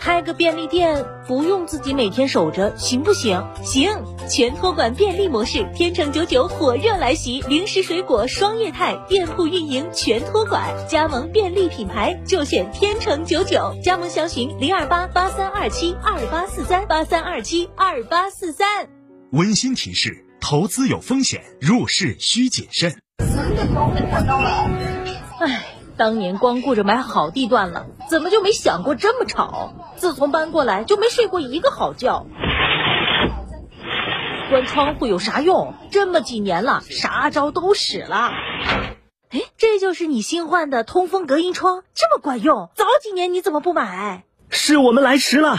开个便利店不用自己每天守着，行不行？行，全托管便利模式，天成九九火热来袭，零食水果双业态，店铺运营全托管，加盟便利品牌就选天成九九，加盟详询零二八八三二七二八四三八三二七二八四三。温馨提示：投资有风险，入市需谨慎。唉。当年光顾着买好地段了，怎么就没想过这么吵？自从搬过来就没睡过一个好觉。关窗户有啥用？这么几年了，啥招都使了。哎，这就是你新换的通风隔音窗，这么管用？早几年你怎么不买？是我们来迟了。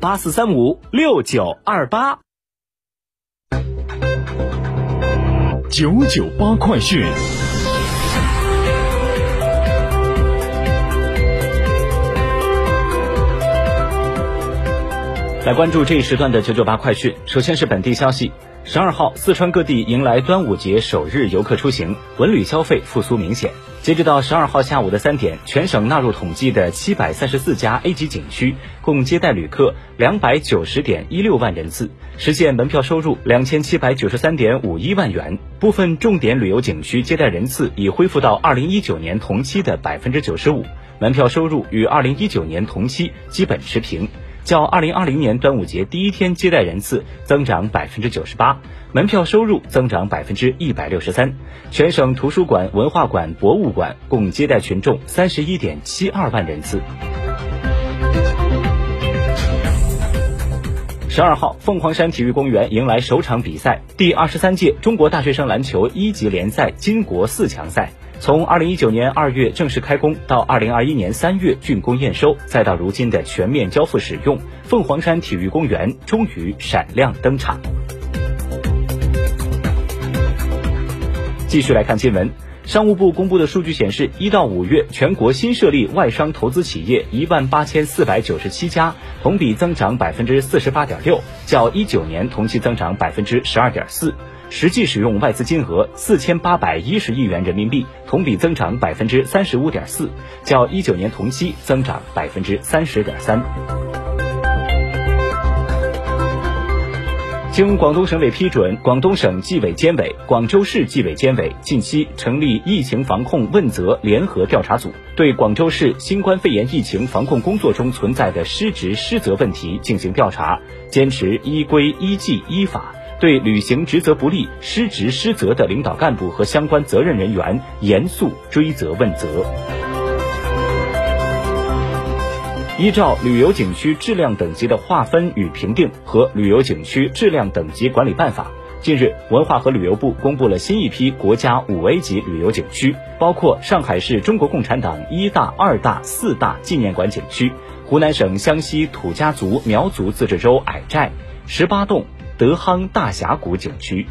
八四三五六九二八，九九八快讯。来关注这一时段的九九八快讯。首先是本地消息。十二号，四川各地迎来端午节首日游客出行，文旅消费复苏明显。截止到十二号下午的三点，全省纳入统计的七百三十四家 A 级景区，共接待旅客两百九十点一六万人次，实现门票收入两千七百九十三点五一万元。部分重点旅游景区接待人次已恢复到二零一九年同期的百分之九十五，门票收入与二零一九年同期基本持平。较二零二零年端午节第一天接待人次增长百分之九十八，门票收入增长百分之一百六十三。全省图书馆、文化馆、博物馆共接待群众三十一点七二万人次。十二号，凤凰山体育公园迎来首场比赛——第二十三届中国大学生篮球一级联赛金国四强赛。从二零一九年二月正式开工，到二零二一年三月竣工验收，再到如今的全面交付使用，凤凰山体育公园终于闪亮登场。继续来看新闻，商务部公布的数据显示，一到五月，全国新设立外商投资企业一万八千四百九十七家，同比增长百分之四十八点六，较一九年同期增长百分之十二点四。实际使用外资金额四千八百一十亿元人民币，同比增长百分之三十五点四，较一九年同期增长百分之三十点三。经广东省委批准，广东省纪委监委、广州市纪委监委近期成立疫情防控问责联合调查组，对广州市新冠肺炎疫情防控工作中存在的失职失责问题进行调查，坚持依规依纪依法。对履行职责不力、失职失责的领导干部和相关责任人员严肃追责问责。依照旅游景区质量等级的划分与评定和旅游景区质量等级管理办法，近日，文化和旅游部公布了新一批国家五 A 级旅游景区，包括上海市中国共产党一大、二大、四大纪念馆景区、湖南省湘西土家族苗族自治州矮寨十八洞。德夯大峡谷景区。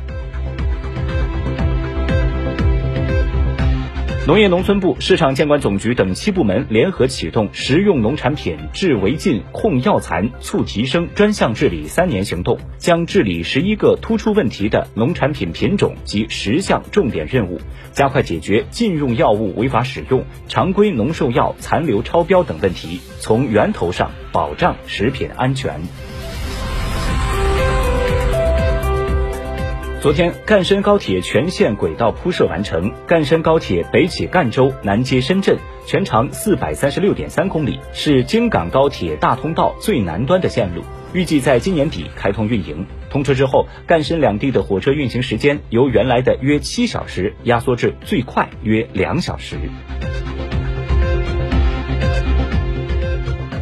农业农村部、市场监管总局等七部门联合启动食用农产品治违禁、控药残、促提升专项治理三年行动，将治理十一个突出问题的农产品品种及十项重点任务，加快解决禁用药物违法使用、常规农兽药残留超标等问题，从源头上保障食品安全。昨天，赣深高铁全线轨道铺设完成。赣深高铁北起赣州，南接深圳，全长四百三十六点三公里，是京港高铁大通道最南端的线路，预计在今年底开通运营。通车之后，赣深两地的火车运行时间由原来的约七小时压缩至最快约两小时。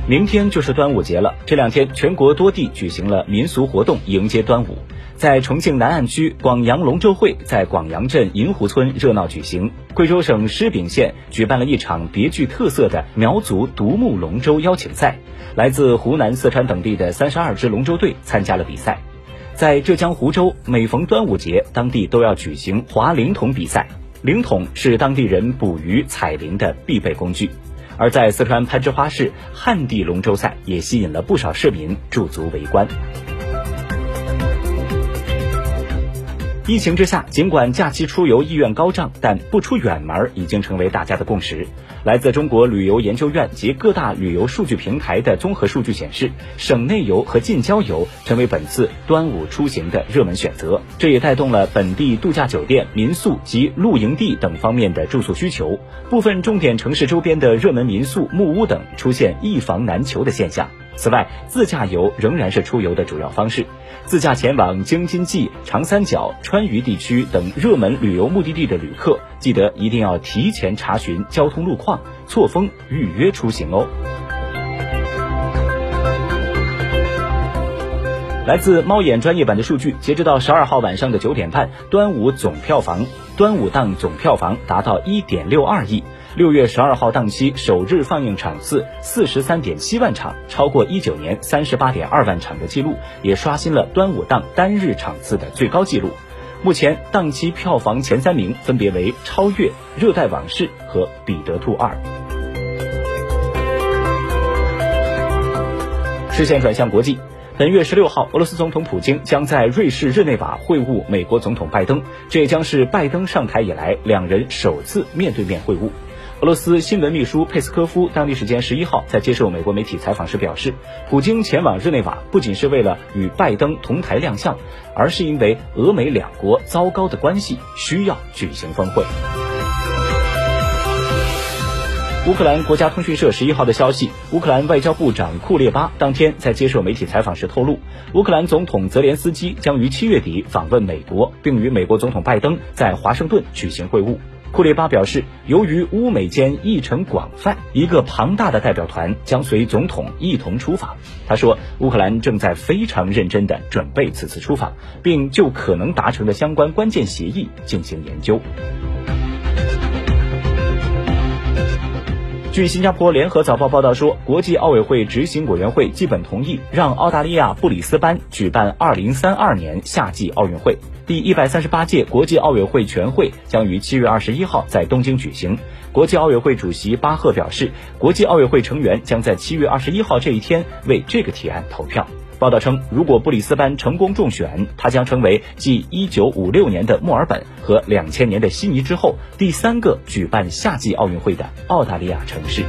明天就是端午节了，这两天全国多地举行了民俗活动迎接端午。在重庆南岸区广阳龙舟会在广阳镇银湖村热闹举行。贵州省施秉县举办了一场别具特色的苗族独木龙舟邀请赛，来自湖南、四川等地的三十二支龙舟队参加了比赛。在浙江湖州，每逢端午节，当地都要举行划灵桶比赛，灵桶是当地人捕鱼采灵的必备工具。而在四川攀枝花市，旱地龙舟赛也吸引了不少市民驻足围观。疫情之下，尽管假期出游意愿高涨，但不出远门已经成为大家的共识。来自中国旅游研究院及各大旅游数据平台的综合数据显示，省内游和近郊游成为本次端午出行的热门选择。这也带动了本地度假酒店、民宿及露营地等方面的住宿需求。部分重点城市周边的热门民宿、木屋等出现一房难求的现象。此外，自驾游仍然是出游的主要方式。自驾前往京津冀、长三角、川渝地区等热门旅游目的地的旅客，记得一定要提前查询交通路况，错峰预约出行哦。来自猫眼专业版的数据，截止到十二号晚上的九点半，端午总票房，端午档总票房达到一点六二亿。六月十二号档期首日放映场次四十三点七万场，超过一九年三十八点二万场的记录，也刷新了端午档单日场次的最高纪录。目前档期票房前三名分别为《超越》《热带往事》和《彼得兔二》。视线转向国际，本月十六号，俄罗斯总统普京将在瑞士日内瓦会晤美国总统拜登，这也将是拜登上台以来两人首次面对面会晤。俄罗斯新闻秘书佩斯科夫当地时间十一号在接受美国媒体采访时表示，普京前往日内瓦不仅是为了与拜登同台亮相，而是因为俄美两国糟糕的关系需要举行峰会。乌克兰国家通讯社十一号的消息，乌克兰外交部长库列巴当天在接受媒体采访时透露，乌克兰总统泽连斯基将于七月底访问美国，并与美国总统拜登在华盛顿举行会晤。库列巴表示，由于乌美间议程广泛，一个庞大的代表团将随总统一同出访。他说，乌克兰正在非常认真的准备此次出访，并就可能达成的相关关键协议进行研究。据新加坡联合早报报道说，国际奥委会执行委员会基本同意让澳大利亚布里斯班举办2032年夏季奥运会。第一百三十八届国际奥委会全会将于七月二十一号在东京举行。国际奥委会主席巴赫表示，国际奥委会成员将在七月二十一号这一天为这个提案投票。报道称，如果布里斯班成功中选，他将成为继一九五六年的墨尔本和两千年的悉尼之后，第三个举办夏季奥运会的澳大利亚城市。